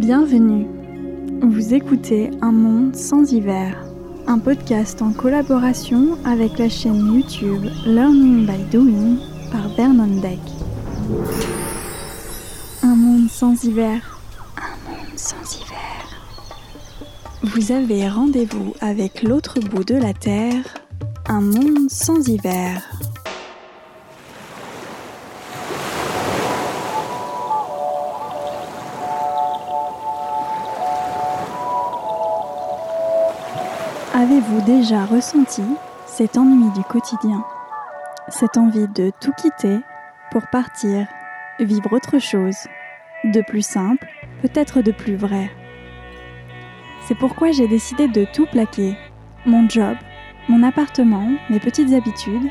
Bienvenue. Vous écoutez Un monde sans hiver, un podcast en collaboration avec la chaîne YouTube Learning by Doing par Vernon Deck. Un monde sans hiver, un monde sans hiver. Vous avez rendez-vous avec l'autre bout de la Terre, un monde sans hiver. Avez-vous déjà ressenti cet ennui du quotidien Cette envie de tout quitter pour partir, vivre autre chose, de plus simple, peut-être de plus vrai? C'est pourquoi j'ai décidé de tout plaquer. Mon job, mon appartement, mes petites habitudes.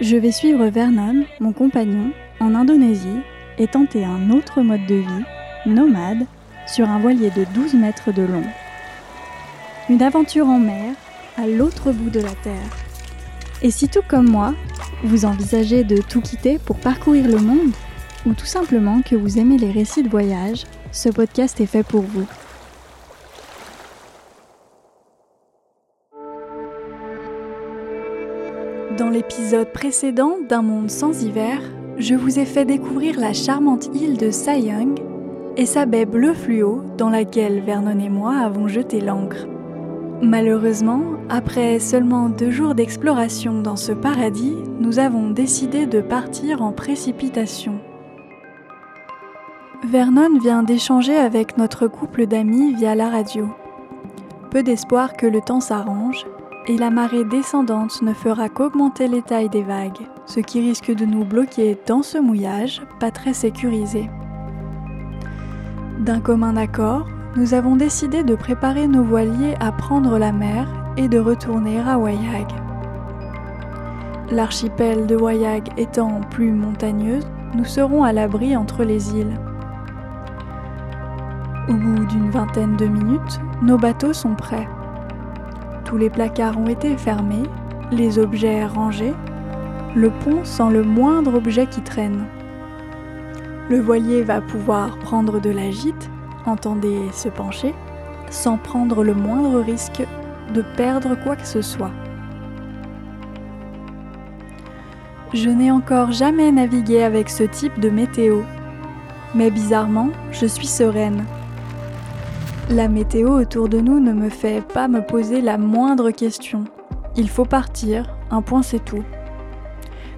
Je vais suivre Vernon, mon compagnon, en Indonésie et tenter un autre mode de vie, nomade, sur un voilier de 12 mètres de long. Une aventure en mer à l'autre bout de la Terre. Et si tout comme moi, vous envisagez de tout quitter pour parcourir le monde, ou tout simplement que vous aimez les récits de voyage, ce podcast est fait pour vous. Dans l'épisode précédent d'Un monde sans hiver, je vous ai fait découvrir la charmante île de Sayang et sa baie bleu fluo dans laquelle Vernon et moi avons jeté l'encre. Malheureusement, après seulement deux jours d'exploration dans ce paradis, nous avons décidé de partir en précipitation. Vernon vient d'échanger avec notre couple d'amis via la radio. Peu d'espoir que le temps s'arrange, et la marée descendante ne fera qu'augmenter les tailles des vagues, ce qui risque de nous bloquer dans ce mouillage pas très sécurisé. D'un commun accord, nous avons décidé de préparer nos voiliers à prendre la mer et de retourner à Wayag. L'archipel de Wayag étant plus montagneuse, nous serons à l'abri entre les îles. Au bout d'une vingtaine de minutes, nos bateaux sont prêts. Tous les placards ont été fermés, les objets rangés, le pont sans le moindre objet qui traîne. Le voilier va pouvoir prendre de la gîte entendez se pencher, sans prendre le moindre risque de perdre quoi que ce soit. Je n'ai encore jamais navigué avec ce type de météo, mais bizarrement, je suis sereine. La météo autour de nous ne me fait pas me poser la moindre question. Il faut partir, un point c'est tout.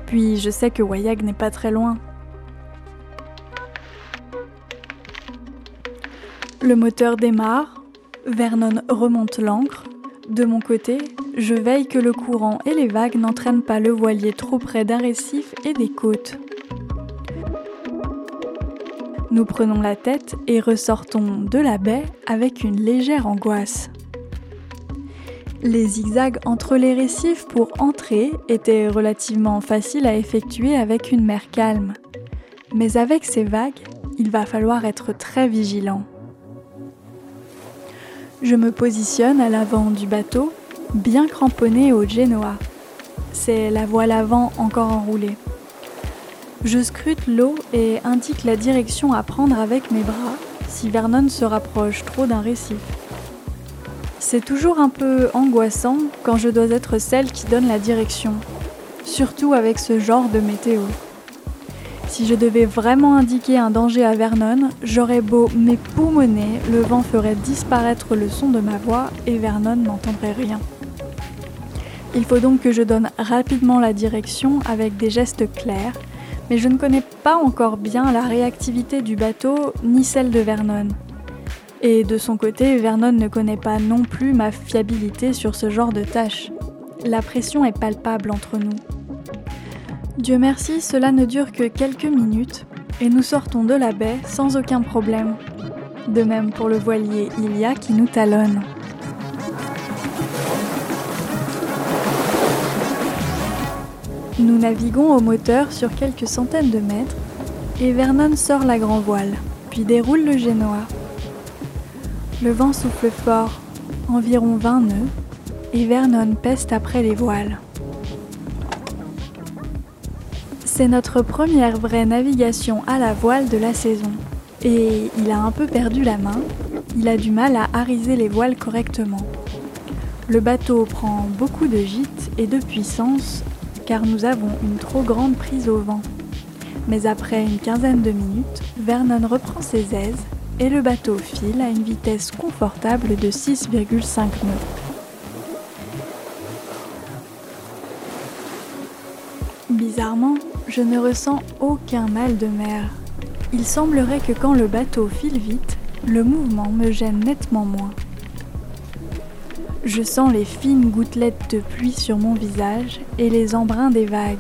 Puis je sais que Wayag n'est pas très loin, Le moteur démarre, Vernon remonte l'ancre. De mon côté, je veille que le courant et les vagues n'entraînent pas le voilier trop près d'un récif et des côtes. Nous prenons la tête et ressortons de la baie avec une légère angoisse. Les zigzags entre les récifs pour entrer étaient relativement faciles à effectuer avec une mer calme. Mais avec ces vagues, il va falloir être très vigilant. Je me positionne à l'avant du bateau, bien cramponné au Genoa. C'est la voile avant encore enroulée. Je scrute l'eau et indique la direction à prendre avec mes bras si Vernon se rapproche trop d'un récif. C'est toujours un peu angoissant quand je dois être celle qui donne la direction, surtout avec ce genre de météo. Si je devais vraiment indiquer un danger à Vernon, j'aurais beau m'époumoner, le vent ferait disparaître le son de ma voix et Vernon n'entendrait rien. Il faut donc que je donne rapidement la direction avec des gestes clairs, mais je ne connais pas encore bien la réactivité du bateau ni celle de Vernon. Et de son côté, Vernon ne connaît pas non plus ma fiabilité sur ce genre de tâches. La pression est palpable entre nous. Dieu merci, cela ne dure que quelques minutes et nous sortons de la baie sans aucun problème. De même pour le voilier Ilia qui nous talonne. Nous naviguons au moteur sur quelques centaines de mètres et Vernon sort la grand voile, puis déroule le génois. Le vent souffle fort, environ 20 nœuds, et Vernon peste après les voiles. C'est notre première vraie navigation à la voile de la saison. Et il a un peu perdu la main, il a du mal à hariser les voiles correctement. Le bateau prend beaucoup de gîte et de puissance car nous avons une trop grande prise au vent. Mais après une quinzaine de minutes, Vernon reprend ses aises et le bateau file à une vitesse confortable de 6,5 nœuds. Bizarrement, je ne ressens aucun mal de mer. Il semblerait que quand le bateau file vite, le mouvement me gêne nettement moins. Je sens les fines gouttelettes de pluie sur mon visage et les embruns des vagues.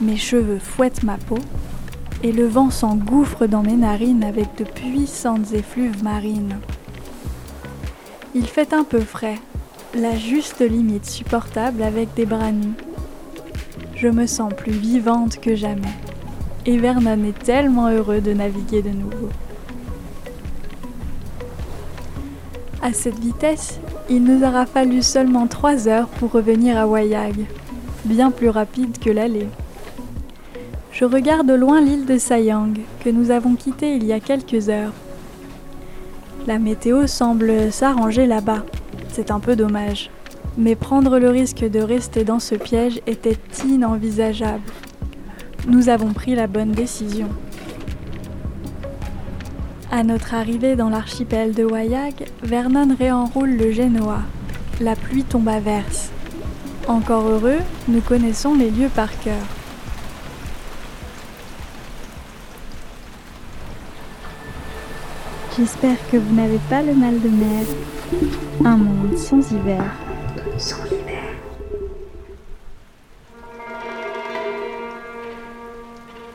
Mes cheveux fouettent ma peau et le vent s'engouffre dans mes narines avec de puissantes effluves marines. Il fait un peu frais, la juste limite supportable avec des bras nus. Je me sens plus vivante que jamais. Et Vernon est tellement heureux de naviguer de nouveau. À cette vitesse, il nous aura fallu seulement trois heures pour revenir à Wayag, bien plus rapide que l'aller. Je regarde au loin l'île de Sayang, que nous avons quittée il y a quelques heures. La météo semble s'arranger là-bas. C'est un peu dommage. Mais prendre le risque de rester dans ce piège était inenvisageable. Nous avons pris la bonne décision. À notre arrivée dans l'archipel de Wayag, Vernon réenroule le Genoa. La pluie tombe à verse. Encore heureux, nous connaissons les lieux par cœur. J'espère que vous n'avez pas le mal de mer. Un monde sans hiver. Sans hiver.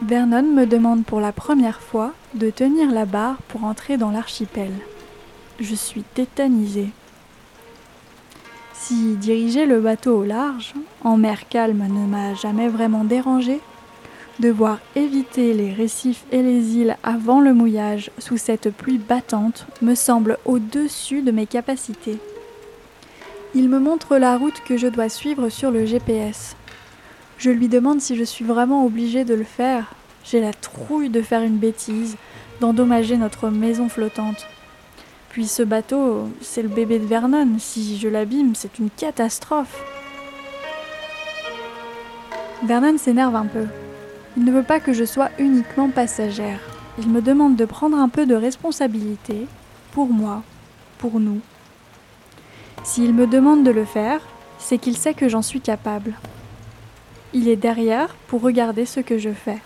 Vernon me demande pour la première fois de tenir la barre pour entrer dans l'archipel. Je suis tétanisée. Si diriger le bateau au large, en mer calme, ne m'a jamais vraiment dérangé, Devoir éviter les récifs et les îles avant le mouillage sous cette pluie battante me semble au-dessus de mes capacités. Il me montre la route que je dois suivre sur le GPS. Je lui demande si je suis vraiment obligée de le faire. J'ai la trouille de faire une bêtise, d'endommager notre maison flottante. Puis ce bateau, c'est le bébé de Vernon. Si je l'abîme, c'est une catastrophe. Vernon s'énerve un peu. Il ne veut pas que je sois uniquement passagère. Il me demande de prendre un peu de responsabilité pour moi, pour nous. S'il me demande de le faire, c'est qu'il sait que j'en suis capable. Il est derrière pour regarder ce que je fais.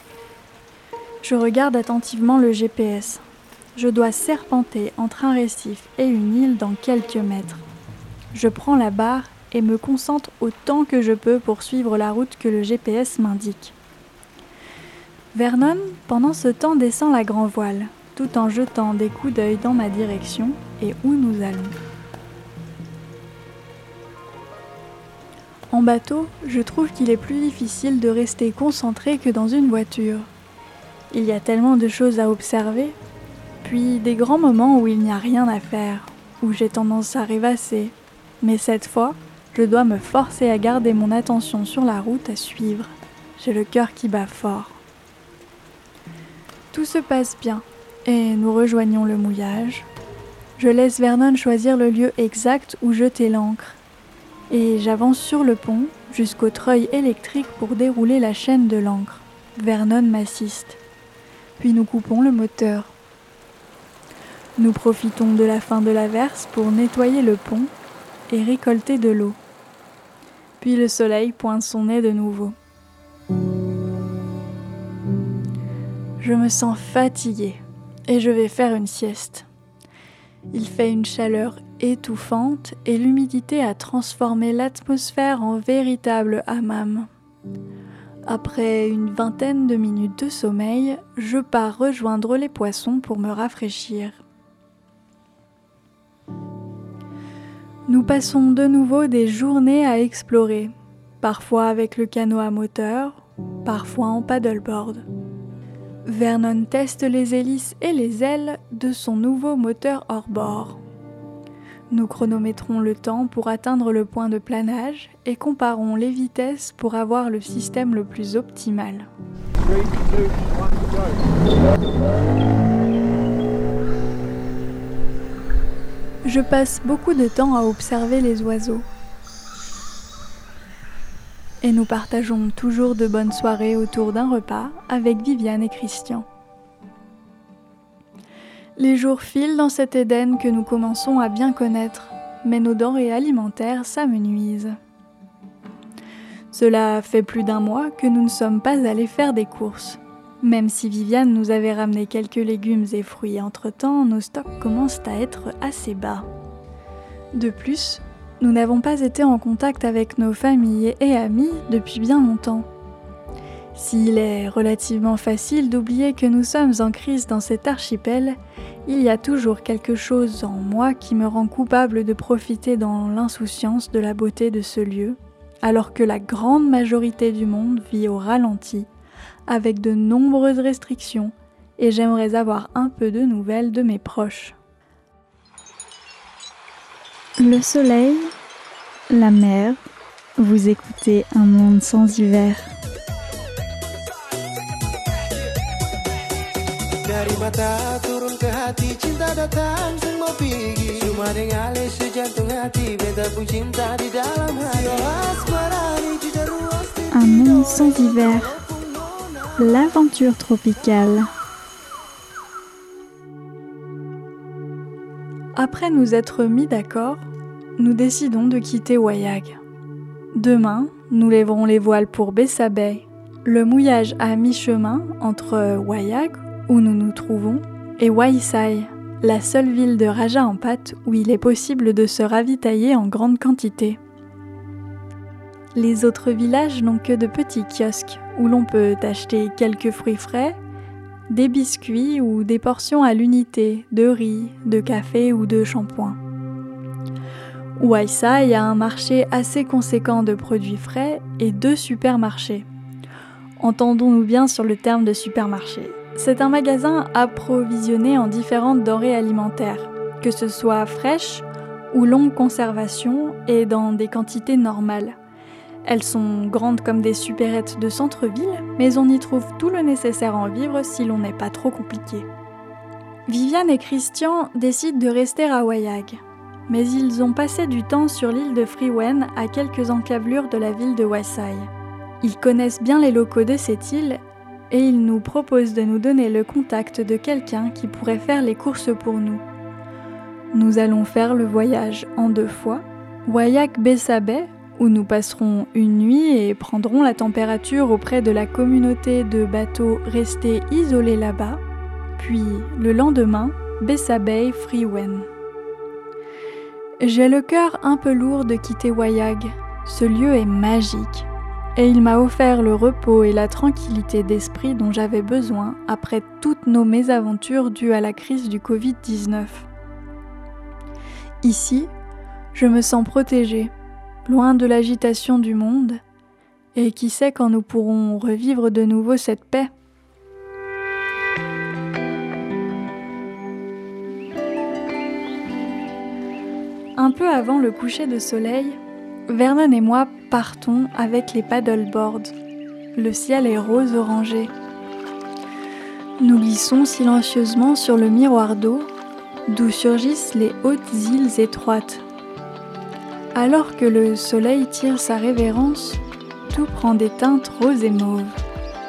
Je regarde attentivement le GPS. Je dois serpenter entre un récif et une île dans quelques mètres. Je prends la barre et me concentre autant que je peux pour suivre la route que le GPS m'indique. Vernon, pendant ce temps, descend la grand voile, tout en jetant des coups d'œil dans ma direction et où nous allons. En bateau, je trouve qu'il est plus difficile de rester concentré que dans une voiture. Il y a tellement de choses à observer, puis des grands moments où il n'y a rien à faire, où j'ai tendance à rêvasser. Mais cette fois, je dois me forcer à garder mon attention sur la route à suivre. J'ai le cœur qui bat fort. Tout se passe bien et nous rejoignons le mouillage. Je laisse Vernon choisir le lieu exact où jeter l'ancre et j'avance sur le pont jusqu'au treuil électrique pour dérouler la chaîne de l'ancre. Vernon m'assiste. Puis nous coupons le moteur. Nous profitons de la fin de l'averse pour nettoyer le pont et récolter de l'eau. Puis le soleil pointe son nez de nouveau. Je me sens fatiguée et je vais faire une sieste. Il fait une chaleur étouffante et l'humidité a transformé l'atmosphère en véritable hammam. Après une vingtaine de minutes de sommeil, je pars rejoindre les poissons pour me rafraîchir. Nous passons de nouveau des journées à explorer, parfois avec le canot à moteur, parfois en paddleboard. Vernon teste les hélices et les ailes de son nouveau moteur hors-bord. Nous chronométrons le temps pour atteindre le point de planage et comparons les vitesses pour avoir le système le plus optimal. Je passe beaucoup de temps à observer les oiseaux. Et nous partageons toujours de bonnes soirées autour d'un repas avec Viviane et Christian. Les jours filent dans cet Éden que nous commençons à bien connaître, mais nos denrées alimentaires s'amenuisent. Cela fait plus d'un mois que nous ne sommes pas allés faire des courses. Même si Viviane nous avait ramené quelques légumes et fruits entre-temps, nos stocks commencent à être assez bas. De plus, nous n'avons pas été en contact avec nos familles et amis depuis bien longtemps. S'il est relativement facile d'oublier que nous sommes en crise dans cet archipel, il y a toujours quelque chose en moi qui me rend coupable de profiter dans l'insouciance de la beauté de ce lieu, alors que la grande majorité du monde vit au ralenti avec de nombreuses restrictions et j'aimerais avoir un peu de nouvelles de mes proches. Le soleil, la mer, vous écoutez un monde sans hiver. Un monde sans hiver L'aventure tropicale. Après nous être mis d'accord, nous décidons de quitter Wayag. Demain, nous lèverons les voiles pour Bessa Bay, le mouillage à mi-chemin entre Wayag, où nous nous trouvons, et Waisai, la seule ville de Raja en pâte où il est possible de se ravitailler en grande quantité. Les autres villages n'ont que de petits kiosques où l'on peut acheter quelques fruits frais, des biscuits ou des portions à l'unité de riz, de café ou de shampoing. Waisai a un marché assez conséquent de produits frais et deux supermarchés. Entendons-nous bien sur le terme de supermarché. C'est un magasin approvisionné en différentes denrées alimentaires, que ce soit fraîches ou longue conservation et dans des quantités normales. Elles sont grandes comme des supérettes de centre-ville, mais on y trouve tout le nécessaire en vivre si l'on n'est pas trop compliqué. Viviane et Christian décident de rester à Wayag, mais ils ont passé du temps sur l'île de Freewen à quelques encablures de la ville de Waisai. Ils connaissent bien les locaux de cette île et ils nous proposent de nous donner le contact de quelqu'un qui pourrait faire les courses pour nous. Nous allons faire le voyage en deux fois, Wayak Bessabe où nous passerons une nuit et prendrons la température auprès de la communauté de bateaux restés isolés là-bas, puis le lendemain, Bessa Bay Freewen. J'ai le cœur un peu lourd de quitter Wayag. Ce lieu est magique et il m'a offert le repos et la tranquillité d'esprit dont j'avais besoin après toutes nos mésaventures dues à la crise du Covid-19. Ici, je me sens protégée loin de l'agitation du monde, et qui sait quand nous pourrons revivre de nouveau cette paix. Un peu avant le coucher de soleil, Vernon et moi partons avec les paddleboards. Le ciel est rose orangé. Nous glissons silencieusement sur le miroir d'eau, d'où surgissent les hautes îles étroites alors que le soleil tire sa révérence, tout prend des teintes roses et mauves,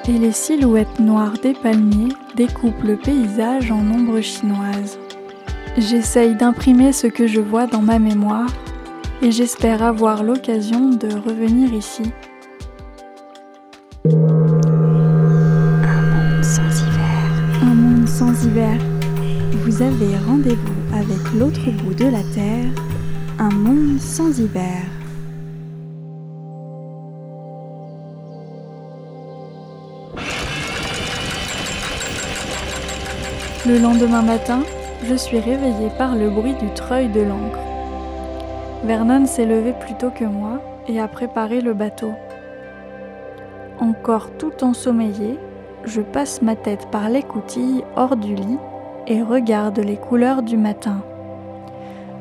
et les silhouettes noires des palmiers découpent le paysage en ombres chinoises. J'essaye d'imprimer ce que je vois dans ma mémoire, et j'espère avoir l'occasion de revenir ici. Un monde sans hiver. Un monde sans hiver. Vous avez rendez-vous avec l'autre bout de la Terre un monde sans hiver. Le lendemain matin, je suis réveillée par le bruit du treuil de l'ancre. Vernon s'est levé plus tôt que moi et a préparé le bateau. Encore tout ensommeillé, je passe ma tête par l'écoutille hors du lit et regarde les couleurs du matin.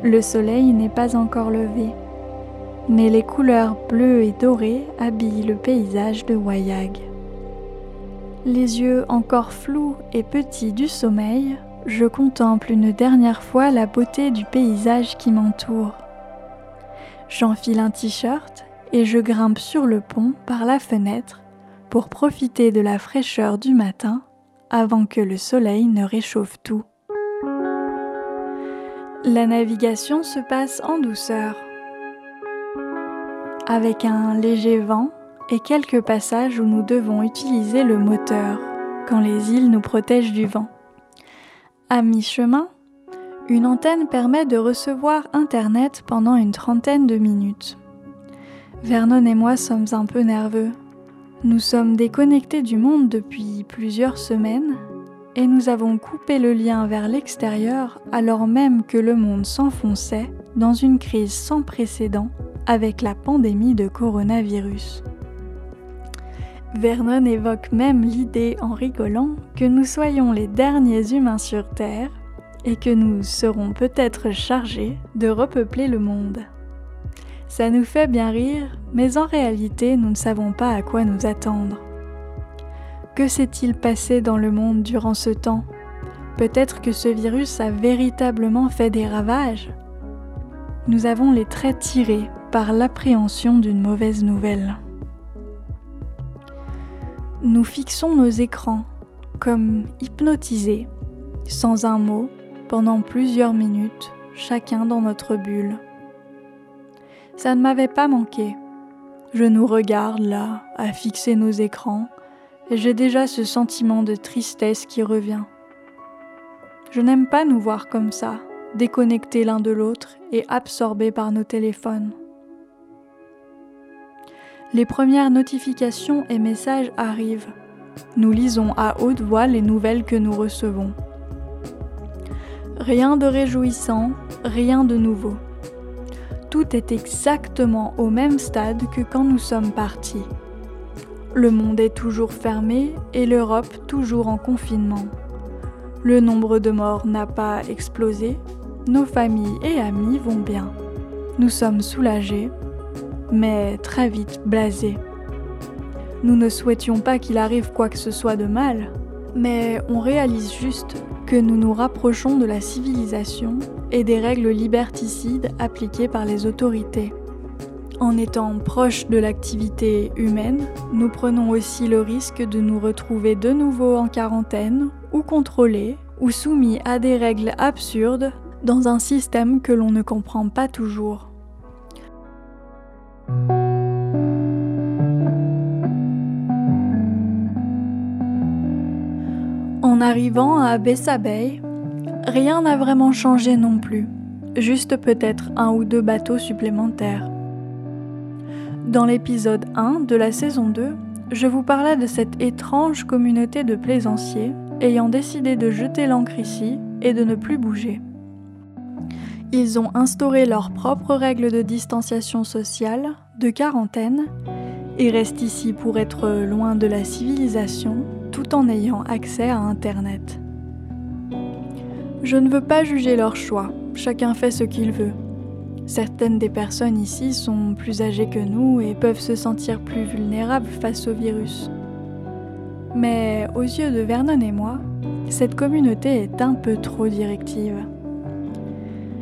Le soleil n'est pas encore levé, mais les couleurs bleues et dorées habillent le paysage de Wayag. Les yeux encore flous et petits du sommeil, je contemple une dernière fois la beauté du paysage qui m'entoure. J'enfile un t-shirt et je grimpe sur le pont par la fenêtre pour profiter de la fraîcheur du matin avant que le soleil ne réchauffe tout. La navigation se passe en douceur, avec un léger vent et quelques passages où nous devons utiliser le moteur quand les îles nous protègent du vent. À mi-chemin, une antenne permet de recevoir Internet pendant une trentaine de minutes. Vernon et moi sommes un peu nerveux. Nous sommes déconnectés du monde depuis plusieurs semaines et nous avons coupé le lien vers l'extérieur alors même que le monde s'enfonçait dans une crise sans précédent avec la pandémie de coronavirus. Vernon évoque même l'idée en rigolant que nous soyons les derniers humains sur Terre et que nous serons peut-être chargés de repeupler le monde. Ça nous fait bien rire, mais en réalité nous ne savons pas à quoi nous attendre. Que s'est-il passé dans le monde durant ce temps? Peut-être que ce virus a véritablement fait des ravages. Nous avons les traits tirés par l'appréhension d'une mauvaise nouvelle. Nous fixons nos écrans comme hypnotisés, sans un mot, pendant plusieurs minutes, chacun dans notre bulle. Ça ne m'avait pas manqué. Je nous regarde là, à fixer nos écrans, j'ai déjà ce sentiment de tristesse qui revient. Je n'aime pas nous voir comme ça, déconnectés l'un de l'autre et absorbés par nos téléphones. Les premières notifications et messages arrivent. Nous lisons à haute voix les nouvelles que nous recevons. Rien de réjouissant, rien de nouveau. Tout est exactement au même stade que quand nous sommes partis. Le monde est toujours fermé et l'Europe toujours en confinement. Le nombre de morts n'a pas explosé, nos familles et amis vont bien. Nous sommes soulagés, mais très vite blasés. Nous ne souhaitions pas qu'il arrive quoi que ce soit de mal, mais on réalise juste que nous nous rapprochons de la civilisation et des règles liberticides appliquées par les autorités. En étant proche de l'activité humaine, nous prenons aussi le risque de nous retrouver de nouveau en quarantaine, ou contrôlés, ou soumis à des règles absurdes dans un système que l'on ne comprend pas toujours. En arrivant à Bessa Bay, rien n'a vraiment changé non plus, juste peut-être un ou deux bateaux supplémentaires. Dans l'épisode 1 de la saison 2, je vous parlais de cette étrange communauté de plaisanciers ayant décidé de jeter l'ancre ici et de ne plus bouger. Ils ont instauré leurs propres règles de distanciation sociale, de quarantaine, et restent ici pour être loin de la civilisation tout en ayant accès à Internet. Je ne veux pas juger leur choix, chacun fait ce qu'il veut. Certaines des personnes ici sont plus âgées que nous et peuvent se sentir plus vulnérables face au virus. Mais aux yeux de Vernon et moi, cette communauté est un peu trop directive.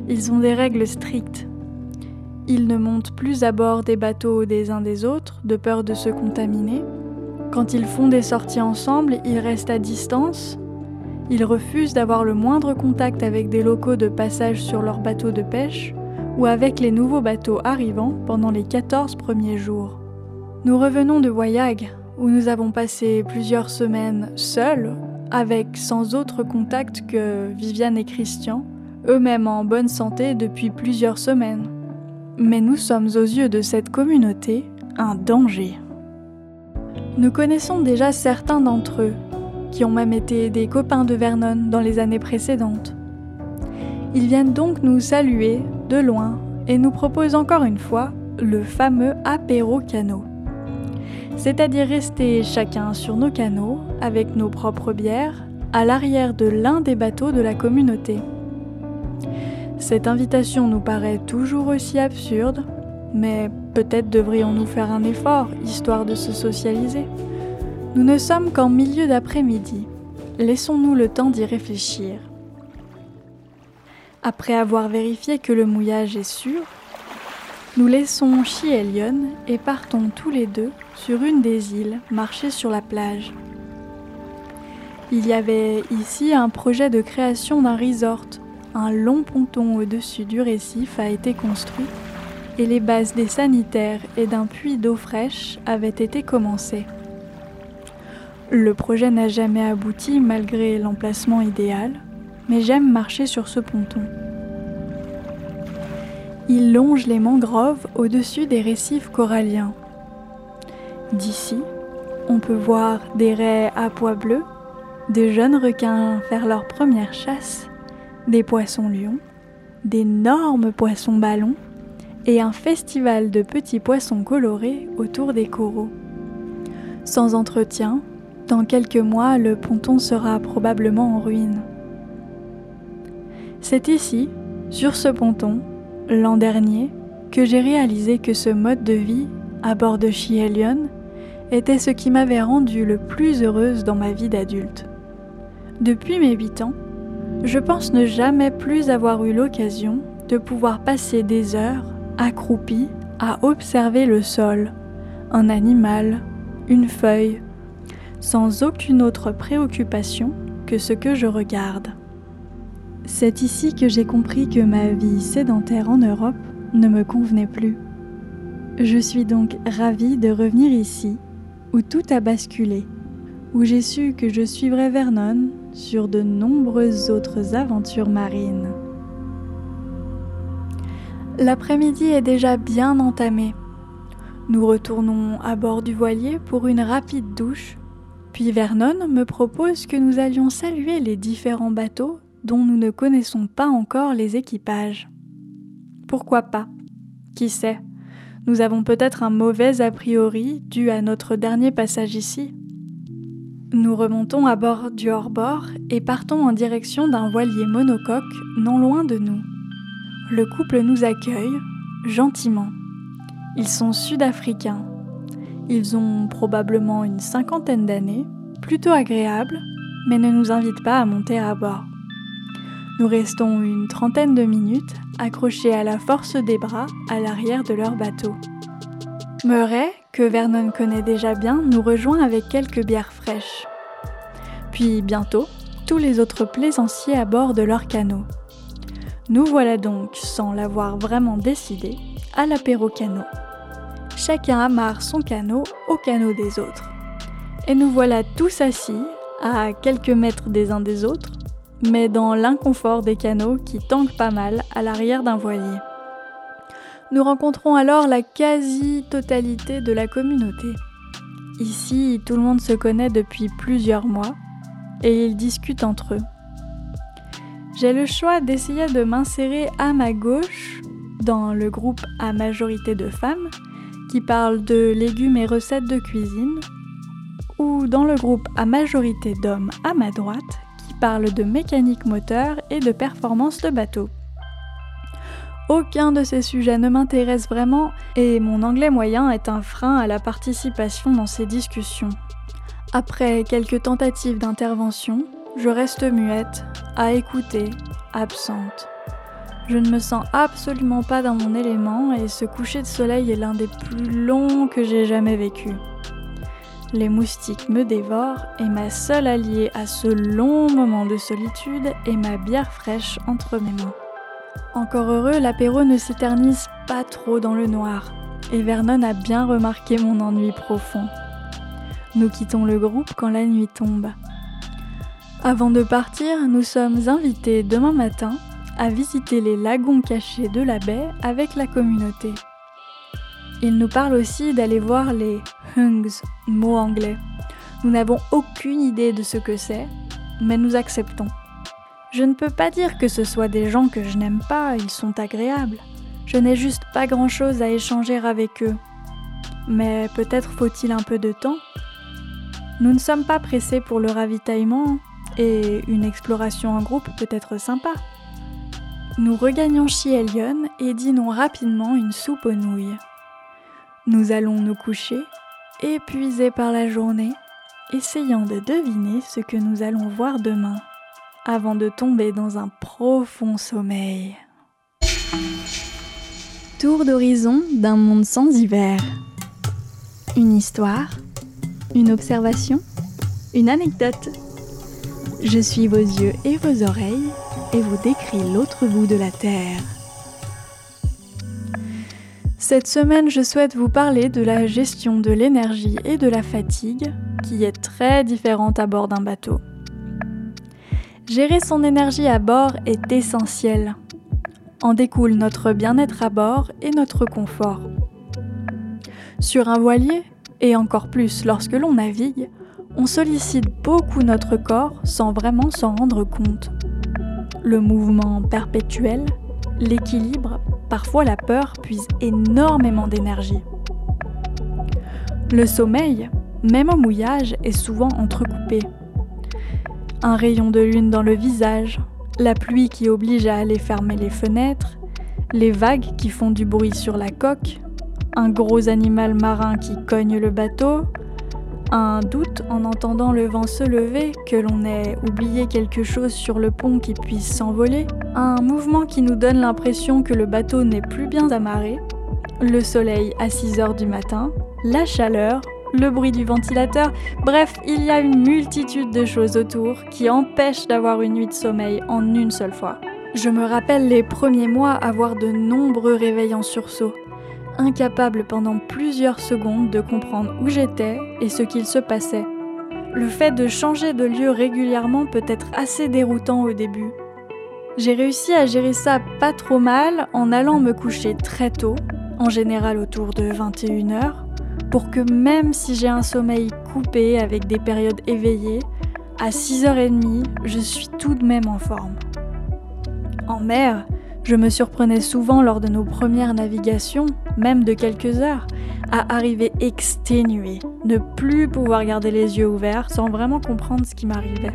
Ils ont des règles strictes. Ils ne montent plus à bord des bateaux des uns des autres de peur de se contaminer. Quand ils font des sorties ensemble, ils restent à distance. Ils refusent d'avoir le moindre contact avec des locaux de passage sur leurs bateaux de pêche ou avec les nouveaux bateaux arrivant pendant les 14 premiers jours. Nous revenons de Voyag, où nous avons passé plusieurs semaines seuls, avec sans autre contact que Viviane et Christian, eux-mêmes en bonne santé depuis plusieurs semaines. Mais nous sommes aux yeux de cette communauté un danger. Nous connaissons déjà certains d'entre eux, qui ont même été des copains de Vernon dans les années précédentes. Ils viennent donc nous saluer de loin et nous proposent encore une fois le fameux apéro canot. C'est-à-dire rester chacun sur nos canots avec nos propres bières à l'arrière de l'un des bateaux de la communauté. Cette invitation nous paraît toujours aussi absurde, mais peut-être devrions-nous faire un effort histoire de se socialiser. Nous ne sommes qu'en milieu d'après-midi. Laissons-nous le temps d'y réfléchir Après avoir vérifié que le mouillage est sûr, nous laissons Chielion et partons tous les deux sur une des îles marcher sur la plage. Il y avait ici un projet de création d'un resort. Un long ponton au-dessus du récif a été construit et les bases des sanitaires et d'un puits d'eau fraîche avaient été commencées. Le projet n'a jamais abouti malgré l'emplacement idéal, mais j'aime marcher sur ce ponton. Il longe les mangroves au-dessus des récifs coralliens. D'ici, on peut voir des raies à pois bleus, de jeunes requins faire leur première chasse, des poissons lions, d'énormes poissons ballons et un festival de petits poissons colorés autour des coraux. Sans entretien, dans quelques mois, le ponton sera probablement en ruine. C'est ici, sur ce ponton, l'an dernier, que j'ai réalisé que ce mode de vie, à bord de Chielion, était ce qui m'avait rendue le plus heureuse dans ma vie d'adulte. Depuis mes 8 ans, je pense ne jamais plus avoir eu l'occasion de pouvoir passer des heures accroupie à observer le sol, un animal, une feuille, sans aucune autre préoccupation que ce que je regarde. C'est ici que j'ai compris que ma vie sédentaire en Europe ne me convenait plus. Je suis donc ravie de revenir ici, où tout a basculé, où j'ai su que je suivrais Vernon sur de nombreuses autres aventures marines. L'après-midi est déjà bien entamé. Nous retournons à bord du voilier pour une rapide douche puis Vernon me propose que nous allions saluer les différents bateaux dont nous ne connaissons pas encore les équipages. Pourquoi pas? Qui sait? Nous avons peut-être un mauvais a priori dû à notre dernier passage ici. Nous remontons à bord du hors-bord et partons en direction d'un voilier monocoque non loin de nous. Le couple nous accueille, gentiment. Ils sont sud-africains ils ont probablement une cinquantaine d'années, plutôt agréables, mais ne nous invitent pas à monter à bord. Nous restons une trentaine de minutes accrochés à la force des bras à l'arrière de leur bateau. Murray, que Vernon connaît déjà bien, nous rejoint avec quelques bières fraîches. Puis bientôt, tous les autres plaisanciers à bord de leur canot. Nous voilà donc, sans l'avoir vraiment décidé, à l'apéro canot chacun amarre son canot au canot des autres. Et nous voilà tous assis, à quelques mètres des uns des autres, mais dans l'inconfort des canots qui tanguent pas mal à l'arrière d'un voilier. Nous rencontrons alors la quasi-totalité de la communauté. Ici, tout le monde se connaît depuis plusieurs mois et ils discutent entre eux. J'ai le choix d'essayer de m'insérer à ma gauche dans le groupe à majorité de femmes qui parle de légumes et recettes de cuisine, ou dans le groupe à majorité d'hommes à ma droite parle de mécanique moteur et de performance de bateau. Aucun de ces sujets ne m'intéresse vraiment et mon anglais moyen est un frein à la participation dans ces discussions. Après quelques tentatives d'intervention, je reste muette, à écouter, absente. Je ne me sens absolument pas dans mon élément et ce coucher de soleil est l'un des plus longs que j'ai jamais vécu. Les moustiques me dévorent et ma seule alliée à ce long moment de solitude est ma bière fraîche entre mes mains. Encore heureux, l'apéro ne s'éternise pas trop dans le noir et Vernon a bien remarqué mon ennui profond. Nous quittons le groupe quand la nuit tombe. Avant de partir, nous sommes invités demain matin à visiter les lagons cachés de la baie avec la communauté. Il nous parle aussi d'aller voir les hungs, mot anglais. Nous n'avons aucune idée de ce que c'est, mais nous acceptons. Je ne peux pas dire que ce soit des gens que je n'aime pas, ils sont agréables. Je n'ai juste pas grand-chose à échanger avec eux. Mais peut-être faut-il un peu de temps. Nous ne sommes pas pressés pour le ravitaillement et une exploration en groupe peut être sympa. Nous regagnons Chielion et dînons rapidement une soupe aux nouilles. Nous allons nous coucher, épuisés par la journée, essayant de deviner ce que nous allons voir demain. avant de tomber dans un profond sommeil. Tour d'horizon d'un monde sans hiver. Une histoire, une observation, une anecdote. Je suis vos yeux et vos oreilles et vous décris l'autre bout de la Terre. Cette semaine, je souhaite vous parler de la gestion de l'énergie et de la fatigue, qui est très différente à bord d'un bateau. Gérer son énergie à bord est essentiel. En découle notre bien-être à bord et notre confort. Sur un voilier, et encore plus lorsque l'on navigue, on sollicite beaucoup notre corps sans vraiment s'en rendre compte. Le mouvement perpétuel, l'équilibre parfois la peur puise énormément d'énergie. Le sommeil, même au mouillage, est souvent entrecoupé. Un rayon de lune dans le visage, la pluie qui oblige à aller fermer les fenêtres, les vagues qui font du bruit sur la coque, un gros animal marin qui cogne le bateau, un doute en entendant le vent se lever, que l'on ait oublié quelque chose sur le pont qui puisse s'envoler, un mouvement qui nous donne l'impression que le bateau n'est plus bien amarré, le soleil à 6 heures du matin, la chaleur, le bruit du ventilateur, bref, il y a une multitude de choses autour qui empêchent d'avoir une nuit de sommeil en une seule fois. Je me rappelle les premiers mois avoir de nombreux réveils en sursaut incapable pendant plusieurs secondes de comprendre où j'étais et ce qu'il se passait. Le fait de changer de lieu régulièrement peut être assez déroutant au début. J'ai réussi à gérer ça pas trop mal en allant me coucher très tôt, en général autour de 21h, pour que même si j'ai un sommeil coupé avec des périodes éveillées, à 6h30, je suis tout de même en forme. En mer, je me surprenais souvent lors de nos premières navigations, même de quelques heures, à arriver exténuée, ne plus pouvoir garder les yeux ouverts sans vraiment comprendre ce qui m'arrivait.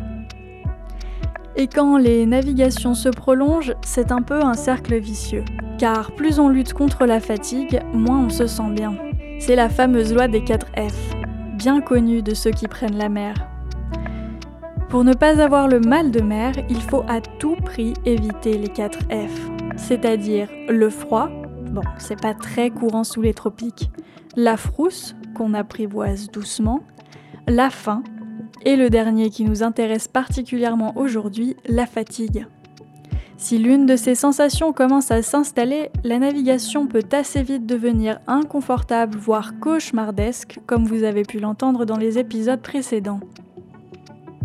Et quand les navigations se prolongent, c'est un peu un cercle vicieux, car plus on lutte contre la fatigue, moins on se sent bien. C'est la fameuse loi des 4 F, bien connue de ceux qui prennent la mer. Pour ne pas avoir le mal de mer, il faut à tout prix éviter les 4 F, c'est-à-dire le froid, bon, c'est pas très courant sous les tropiques, la frousse, qu'on apprivoise doucement, la faim, et le dernier qui nous intéresse particulièrement aujourd'hui, la fatigue. Si l'une de ces sensations commence à s'installer, la navigation peut assez vite devenir inconfortable, voire cauchemardesque, comme vous avez pu l'entendre dans les épisodes précédents.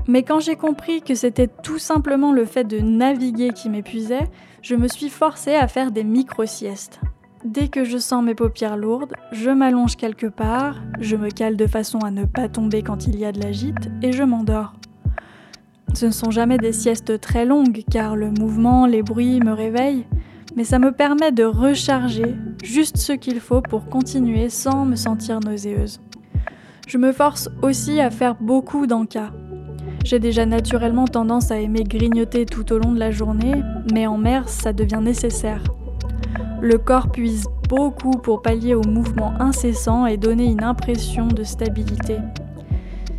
Mais quand j'ai compris que c'était tout simplement le fait de naviguer qui m'épuisait, je me suis forcée à faire des micro-siestes. Dès que je sens mes paupières lourdes, je m'allonge quelque part, je me cale de façon à ne pas tomber quand il y a de la gîte et je m'endors. Ce ne sont jamais des siestes très longues car le mouvement, les bruits me réveillent, mais ça me permet de recharger juste ce qu'il faut pour continuer sans me sentir nauséeuse. Je me force aussi à faire beaucoup d'encas, j'ai déjà naturellement tendance à aimer grignoter tout au long de la journée, mais en mer, ça devient nécessaire. Le corps puise beaucoup pour pallier au mouvement incessant et donner une impression de stabilité.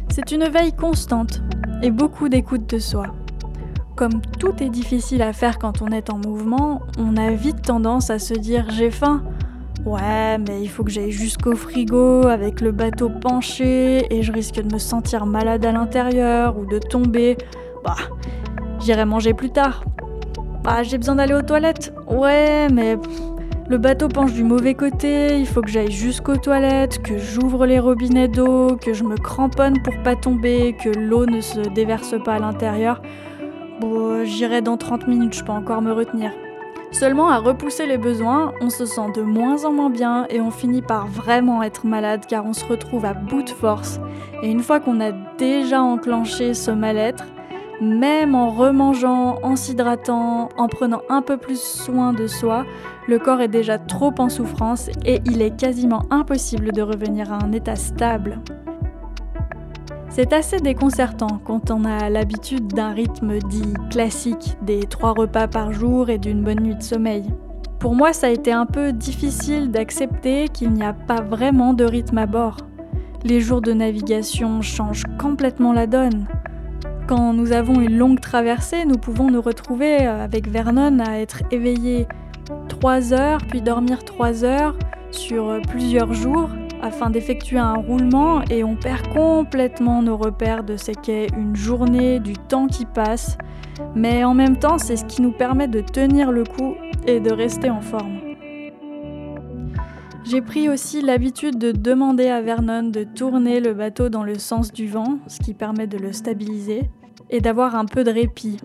C'est une veille constante et beaucoup d'écoute de soi. Comme tout est difficile à faire quand on est en mouvement, on a vite tendance à se dire j'ai faim, Ouais, mais il faut que j'aille jusqu'au frigo avec le bateau penché et je risque de me sentir malade à l'intérieur ou de tomber. Bah, j'irai manger plus tard. Bah, j'ai besoin d'aller aux toilettes. Ouais, mais le bateau penche du mauvais côté, il faut que j'aille jusqu'aux toilettes, que j'ouvre les robinets d'eau, que je me cramponne pour pas tomber, que l'eau ne se déverse pas à l'intérieur. Bon, j'irai dans 30 minutes, je peux encore me retenir. Seulement à repousser les besoins, on se sent de moins en moins bien et on finit par vraiment être malade car on se retrouve à bout de force. Et une fois qu'on a déjà enclenché ce mal-être, même en remangeant, en s'hydratant, en prenant un peu plus soin de soi, le corps est déjà trop en souffrance et il est quasiment impossible de revenir à un état stable. C'est assez déconcertant quand on a l'habitude d'un rythme dit classique, des trois repas par jour et d'une bonne nuit de sommeil. Pour moi, ça a été un peu difficile d'accepter qu'il n'y a pas vraiment de rythme à bord. Les jours de navigation changent complètement la donne. Quand nous avons une longue traversée, nous pouvons nous retrouver avec Vernon à être éveillés 3 heures, puis dormir 3 heures sur plusieurs jours afin d'effectuer un roulement et on perd complètement nos repères de ce qu'est une journée, du temps qui passe. Mais en même temps, c'est ce qui nous permet de tenir le coup et de rester en forme. J'ai pris aussi l'habitude de demander à Vernon de tourner le bateau dans le sens du vent, ce qui permet de le stabiliser, et d'avoir un peu de répit.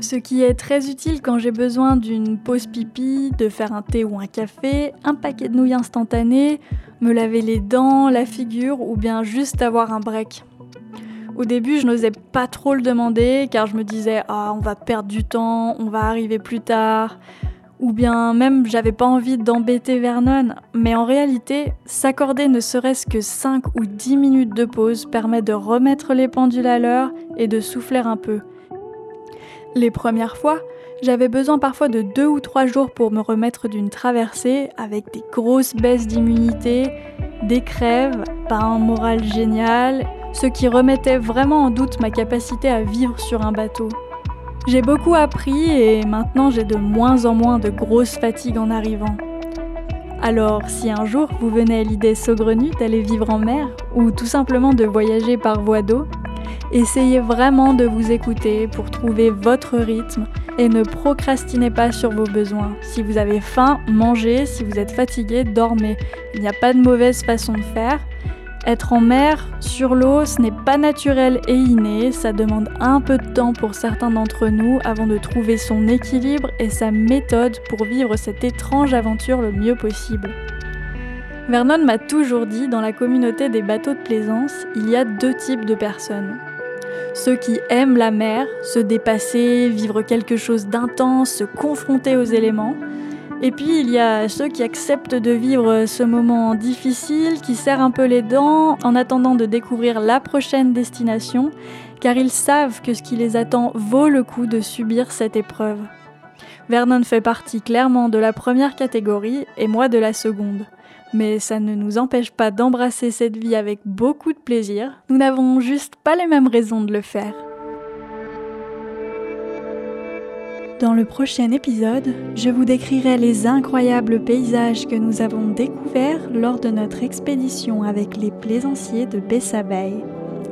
Ce qui est très utile quand j'ai besoin d'une pause pipi, de faire un thé ou un café, un paquet de nouilles instantanées, me laver les dents, la figure ou bien juste avoir un break. Au début, je n'osais pas trop le demander car je me disais ah, on va perdre du temps, on va arriver plus tard ou bien même j'avais pas envie d'embêter Vernon, mais en réalité, s'accorder ne serait-ce que 5 ou 10 minutes de pause permet de remettre les pendules à l'heure et de souffler un peu. Les premières fois, j'avais besoin parfois de 2 ou 3 jours pour me remettre d'une traversée avec des grosses baisses d'immunité, des crèves, pas un moral génial, ce qui remettait vraiment en doute ma capacité à vivre sur un bateau. J'ai beaucoup appris et maintenant j'ai de moins en moins de grosses fatigues en arrivant. Alors, si un jour vous venez à l'idée saugrenue d'aller vivre en mer ou tout simplement de voyager par voie d'eau, essayez vraiment de vous écouter pour trouver votre rythme et ne procrastinez pas sur vos besoins. Si vous avez faim, mangez, si vous êtes fatigué, dormez. Il n'y a pas de mauvaise façon de faire. Être en mer, sur l'eau, ce n'est pas naturel et inné, ça demande un peu de temps pour certains d'entre nous avant de trouver son équilibre et sa méthode pour vivre cette étrange aventure le mieux possible. Vernon m'a toujours dit, dans la communauté des bateaux de plaisance, il y a deux types de personnes. Ceux qui aiment la mer, se dépasser, vivre quelque chose d'intense, se confronter aux éléments, et puis il y a ceux qui acceptent de vivre ce moment difficile, qui serrent un peu les dents en attendant de découvrir la prochaine destination, car ils savent que ce qui les attend vaut le coup de subir cette épreuve. Vernon fait partie clairement de la première catégorie et moi de la seconde. Mais ça ne nous empêche pas d'embrasser cette vie avec beaucoup de plaisir. Nous n'avons juste pas les mêmes raisons de le faire. Dans le prochain épisode, je vous décrirai les incroyables paysages que nous avons découverts lors de notre expédition avec les plaisanciers de Bessa Bay,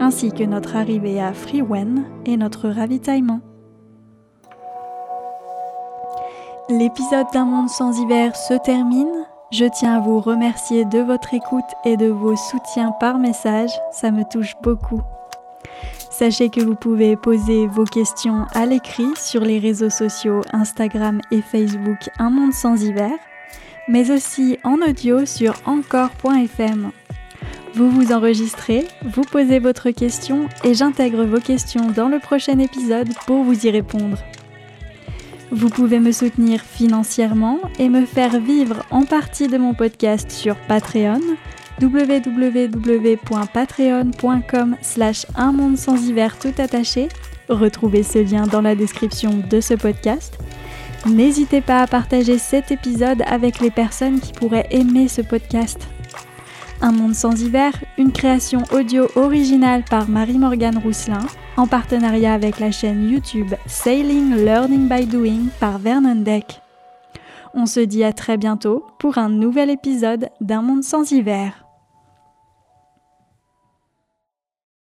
ainsi que notre arrivée à Freewen et notre ravitaillement. L'épisode d'un monde sans hiver se termine. Je tiens à vous remercier de votre écoute et de vos soutiens par message, ça me touche beaucoup. Sachez que vous pouvez poser vos questions à l'écrit sur les réseaux sociaux Instagram et Facebook Un Monde sans hiver, mais aussi en audio sur encore.fm. Vous vous enregistrez, vous posez votre question et j'intègre vos questions dans le prochain épisode pour vous y répondre. Vous pouvez me soutenir financièrement et me faire vivre en partie de mon podcast sur Patreon www.patreon.com slash un monde sans hiver tout attaché. Retrouvez ce lien dans la description de ce podcast. N'hésitez pas à partager cet épisode avec les personnes qui pourraient aimer ce podcast. Un monde sans hiver, une création audio originale par Marie-Morgane Rousselin, en partenariat avec la chaîne YouTube Sailing Learning by Doing par Vernon Deck. On se dit à très bientôt pour un nouvel épisode d'Un monde sans hiver.